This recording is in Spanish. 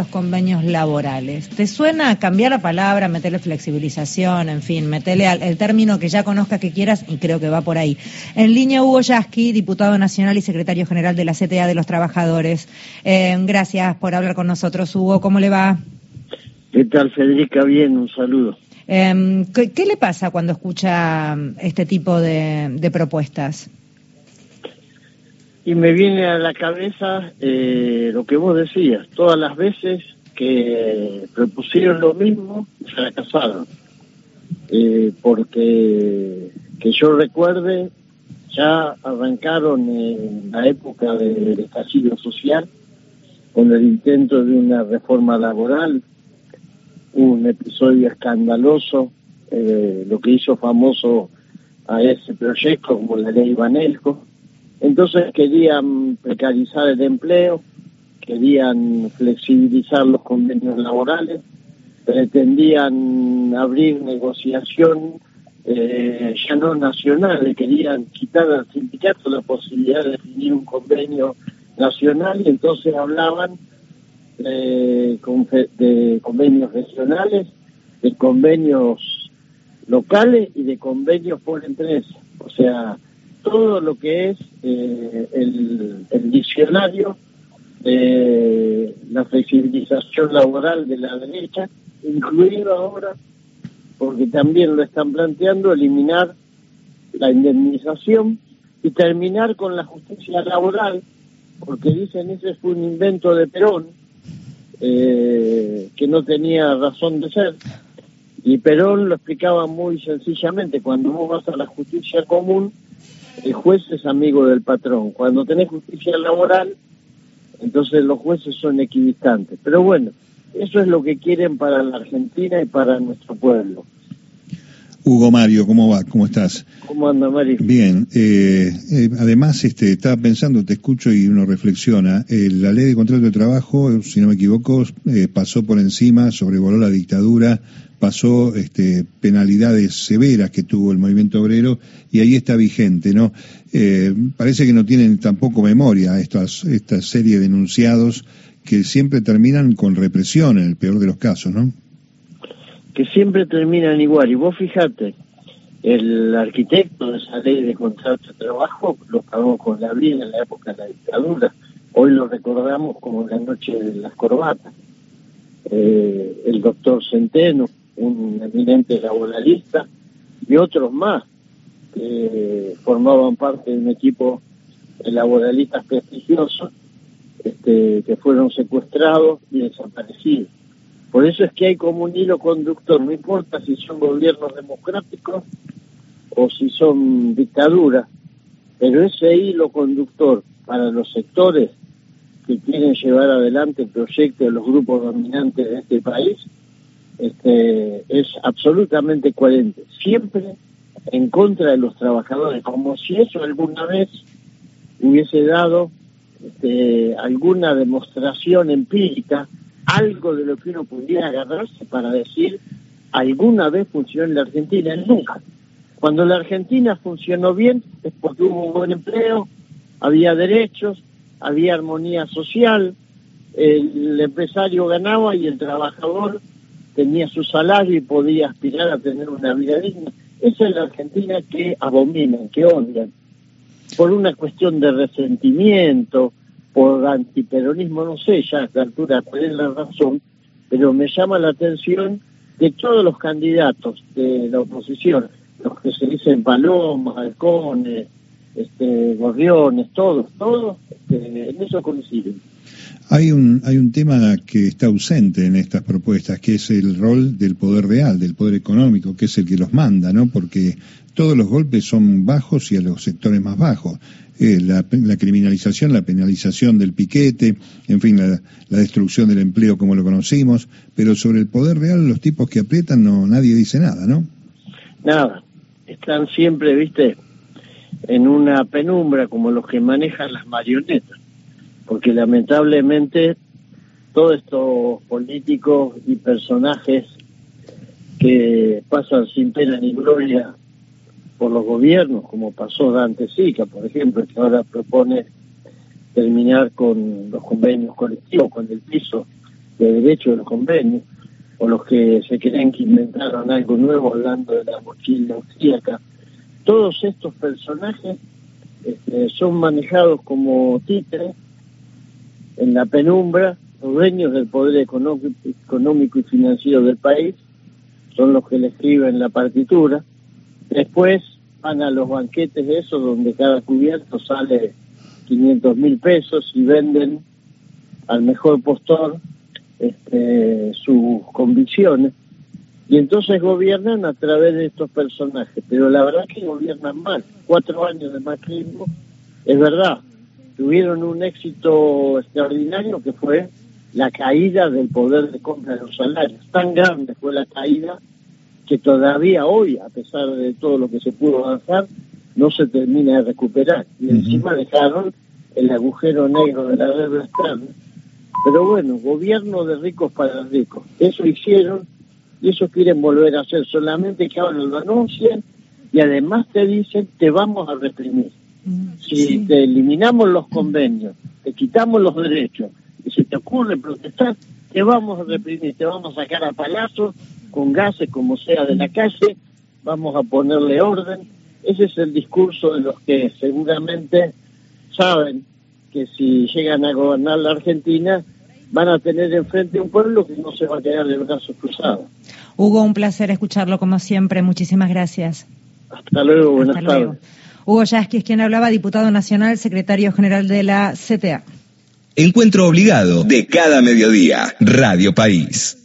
los convenios laborales. ¿Te suena cambiar la palabra, meterle flexibilización, en fin, meterle al, el término que ya conozcas que quieras y creo que va por ahí? En línea Hugo Yasky, diputado nacional y secretario general de la CTA de los Trabajadores. Eh, gracias por hablar con nosotros, Hugo. ¿Cómo le va? ¿Qué tal, Federica? Bien, un saludo. Eh, ¿qué, ¿qué, le pasa cuando escucha este tipo de, de propuestas? Y me viene a la cabeza eh, lo que vos decías, todas las veces que propusieron lo mismo, fracasaron. Eh, porque que yo recuerde, ya arrancaron en la época del estallido social con el intento de una reforma laboral, un episodio escandaloso, eh, lo que hizo famoso a ese proyecto como la ley Banelco, entonces querían precarizar el empleo, querían flexibilizar los convenios laborales, pretendían abrir negociación eh, ya no nacional, querían quitar al sindicato la posibilidad de definir un convenio nacional y entonces hablaban eh, de convenios regionales, de convenios locales y de convenios por empresa. O sea, todo lo que es eh, el, diccionario de la flexibilización laboral de la derecha, incluido ahora, porque también lo están planteando, eliminar la indemnización y terminar con la justicia laboral, porque dicen ese fue un invento de Perón, eh, que no tenía razón de ser. Y Perón lo explicaba muy sencillamente, cuando vos vas a la justicia común, el juez es amigo del patrón. Cuando tenés justicia laboral, entonces los jueces son equidistantes. Pero bueno, eso es lo que quieren para la Argentina y para nuestro pueblo. Hugo Mario, ¿cómo va? ¿Cómo estás? ¿Cómo anda, Mario? Bien. Eh, eh, además, este, estaba pensando, te escucho y uno reflexiona. Eh, la ley de contrato de trabajo, si no me equivoco, eh, pasó por encima, sobrevoló la dictadura, pasó este, penalidades severas que tuvo el movimiento obrero y ahí está vigente, ¿no? Eh, parece que no tienen tampoco memoria estas, esta serie de enunciados que siempre terminan con represión en el peor de los casos, ¿no? Que siempre terminan igual. Y vos fíjate, el arquitecto de esa ley de contrato de trabajo lo pagó con la vida en la época de la dictadura. Hoy lo recordamos como la noche de las corbatas. Eh, el doctor Centeno, un eminente laboralista, y otros más que formaban parte de un equipo de laboralistas prestigiosos este, que fueron secuestrados y desaparecidos. Por eso es que hay como un hilo conductor, no importa si son gobiernos democráticos o si son dictaduras, pero ese hilo conductor para los sectores que quieren llevar adelante el proyecto de los grupos dominantes de este país este, es absolutamente coherente, siempre en contra de los trabajadores, como si eso alguna vez hubiese dado este, alguna demostración empírica, algo de lo que uno pudiera agarrarse para decir alguna vez funcionó en la Argentina, nunca. Cuando la Argentina funcionó bien es porque hubo un buen empleo, había derechos, había armonía social, el empresario ganaba y el trabajador tenía su salario y podía aspirar a tener una vida digna. Esa es la Argentina que abominan, que odian, por una cuestión de resentimiento, por antiperonismo, no sé ya a esta altura cuál es la razón, pero me llama la atención que todos los candidatos de la oposición, los que se dicen palomas, halcones, este, gorriones, todos, todos, este, en eso coinciden. Hay un, hay un tema que está ausente en estas propuestas, que es el rol del poder real, del poder económico, que es el que los manda, ¿no? Porque todos los golpes son bajos y a los sectores más bajos. Eh, la, la, criminalización, la penalización del piquete, en fin, la, la, destrucción del empleo como lo conocimos, pero sobre el poder real, los tipos que aprietan, no nadie dice nada, ¿no? Nada. Están siempre, viste, en una penumbra como los que manejan las marionetas porque lamentablemente todos estos políticos y personajes que pasan sin pena ni gloria por los gobiernos, como pasó Dante Sica, por ejemplo, que ahora propone terminar con los convenios colectivos, con el piso de derecho de los convenios, o los que se creen que inventaron algo nuevo hablando de la mochila austríaca. Todos estos personajes este, son manejados como títeres en la penumbra, los dueños del poder económico y financiero del país, son los que le escriben la partitura. Después van a los banquetes de esos donde cada cubierto sale 500 mil pesos y venden al mejor postor este, sus convicciones y entonces gobiernan a través de estos personajes, pero la verdad que gobiernan mal. Cuatro años de macrismo, es verdad, tuvieron un éxito extraordinario que fue la caída del poder de compra de los salarios. Tan grande fue la caída que todavía hoy, a pesar de todo lo que se pudo avanzar, no se termina de recuperar. Y encima dejaron el agujero negro de la deuda externa. Pero bueno, gobierno de ricos para ricos. Eso hicieron y eso quieren volver a hacer, solamente que ahora lo anuncian y además te dicen te vamos a reprimir. Si te eliminamos los convenios, te quitamos los derechos y si te ocurre protestar, te vamos a reprimir, te vamos a sacar a palazos con gases como sea de la calle, vamos a ponerle orden. Ese es el discurso de los que seguramente saben que si llegan a gobernar la Argentina van a tener enfrente un pueblo que no se va a quedar de brazos cruzados. Hugo, un placer escucharlo como siempre. Muchísimas gracias. Hasta luego, buenas tardes. Hugo Yasky es quien hablaba, diputado nacional, secretario general de la CTA. Encuentro obligado de cada mediodía, Radio País.